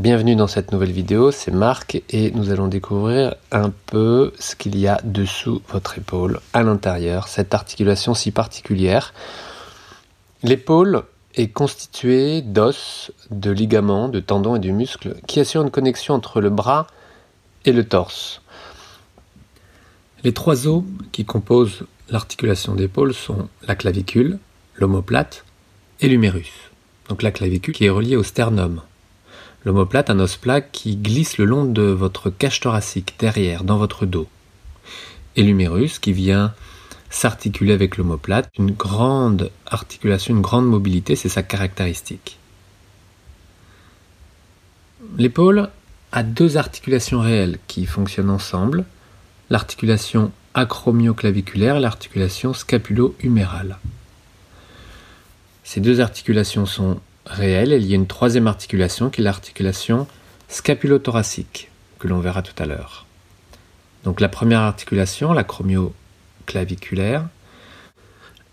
Bienvenue dans cette nouvelle vidéo, c'est Marc et nous allons découvrir un peu ce qu'il y a dessous votre épaule, à l'intérieur, cette articulation si particulière. L'épaule est constituée d'os, de ligaments, de tendons et de muscles qui assurent une connexion entre le bras et le torse. Les trois os qui composent l'articulation d'épaule sont la clavicule, l'omoplate et l'humérus. Donc la clavicule qui est reliée au sternum. L'omoplate, un os plat qui glisse le long de votre cage thoracique, derrière, dans votre dos. Et l'humérus qui vient s'articuler avec l'omoplate. Une grande articulation, une grande mobilité, c'est sa caractéristique. L'épaule a deux articulations réelles qui fonctionnent ensemble, l'articulation acromioclaviculaire et l'articulation scapulo-humérale. Ces deux articulations sont réelle, il y a une troisième articulation qui est l'articulation scapulothoracique, que l'on verra tout à l'heure. Donc la première articulation, l'acromioclaviculaire.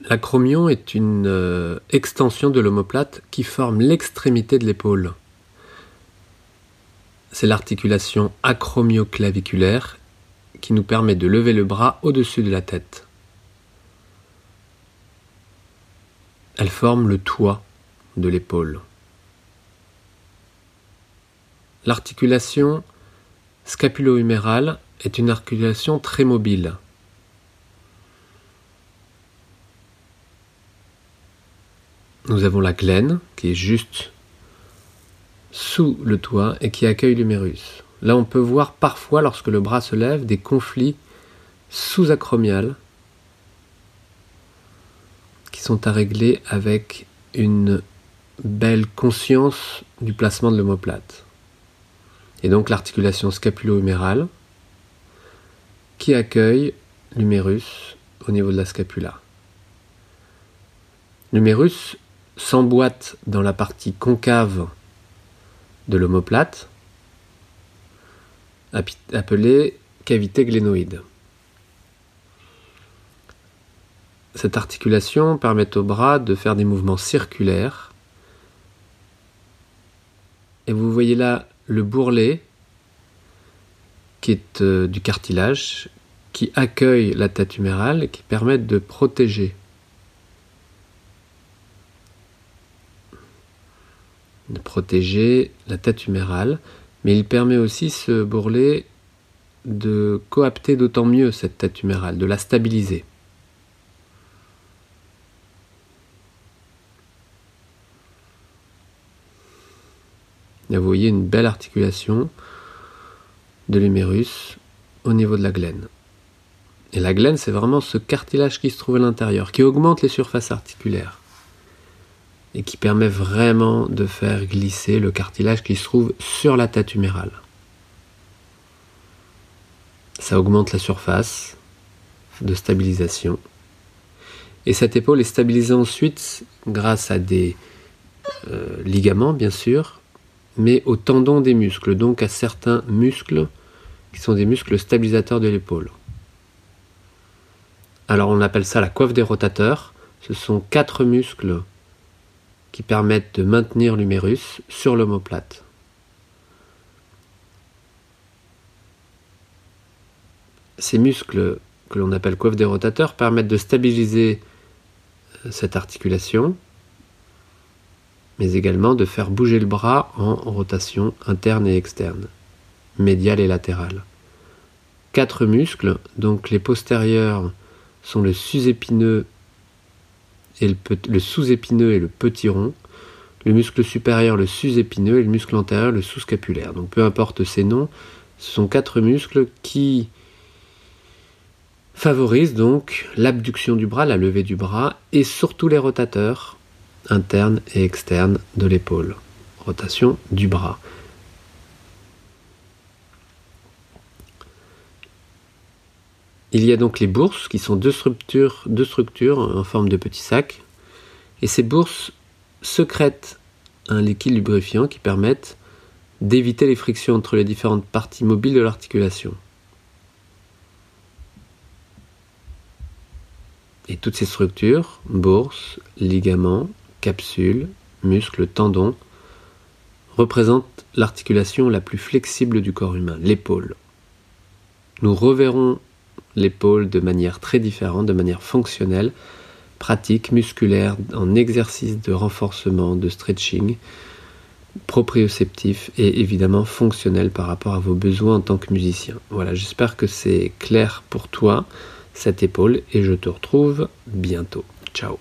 L'acromion est une euh, extension de l'omoplate qui forme l'extrémité de l'épaule. C'est l'articulation acromioclaviculaire qui nous permet de lever le bras au-dessus de la tête. Elle forme le toit de l'épaule. L'articulation scapulo-humérale est une articulation très mobile. Nous avons la glène qui est juste sous le toit et qui accueille l'humérus. Là, on peut voir parfois, lorsque le bras se lève, des conflits sous-acromiales qui sont à régler avec une belle conscience du placement de l'omoplate. Et donc l'articulation scapulo-humérale qui accueille l'humérus au niveau de la scapula. L'humérus s'emboîte dans la partie concave de l'omoplate, appelée cavité glénoïde. Cette articulation permet au bras de faire des mouvements circulaires et vous voyez là le bourrelet, qui est euh, du cartilage, qui accueille la tête humérale qui permet de protéger. De protéger la tête humérale, mais il permet aussi ce bourrelet de coapter d'autant mieux cette tête humérale, de la stabiliser. Vous voyez une belle articulation de l'humérus au niveau de la glène. Et la glène, c'est vraiment ce cartilage qui se trouve à l'intérieur, qui augmente les surfaces articulaires et qui permet vraiment de faire glisser le cartilage qui se trouve sur la tête humérale. Ça augmente la surface de stabilisation. Et cette épaule est stabilisée ensuite grâce à des euh, ligaments, bien sûr, mais au tendon des muscles, donc à certains muscles qui sont des muscles stabilisateurs de l'épaule. Alors on appelle ça la coiffe des rotateurs. Ce sont quatre muscles qui permettent de maintenir l'humérus sur l'omoplate. Ces muscles que l'on appelle coiffe des rotateurs permettent de stabiliser euh, cette articulation mais également de faire bouger le bras en rotation interne et externe, médiale et latérale. Quatre muscles, donc les postérieurs sont le sus-épineux et le, sous-épineux et le petit rond, le muscle supérieur le sus-épineux et le muscle antérieur le sous-scapulaire. Donc peu importe ces noms, ce sont quatre muscles qui favorisent donc l'abduction du bras, la levée du bras et surtout les rotateurs interne et externe de l'épaule. Rotation du bras. Il y a donc les bourses qui sont deux structures, en forme de petits sacs. Et ces bourses secrètent un liquide lubrifiant qui permettent d'éviter les frictions entre les différentes parties mobiles de l'articulation. Et toutes ces structures, bourses, ligaments, capsules, muscles, tendons, représente l'articulation la plus flexible du corps humain, l'épaule. Nous reverrons l'épaule de manière très différente, de manière fonctionnelle, pratique, musculaire, en exercice de renforcement, de stretching, proprioceptif et évidemment fonctionnel par rapport à vos besoins en tant que musicien. Voilà, j'espère que c'est clair pour toi, cette épaule, et je te retrouve bientôt. Ciao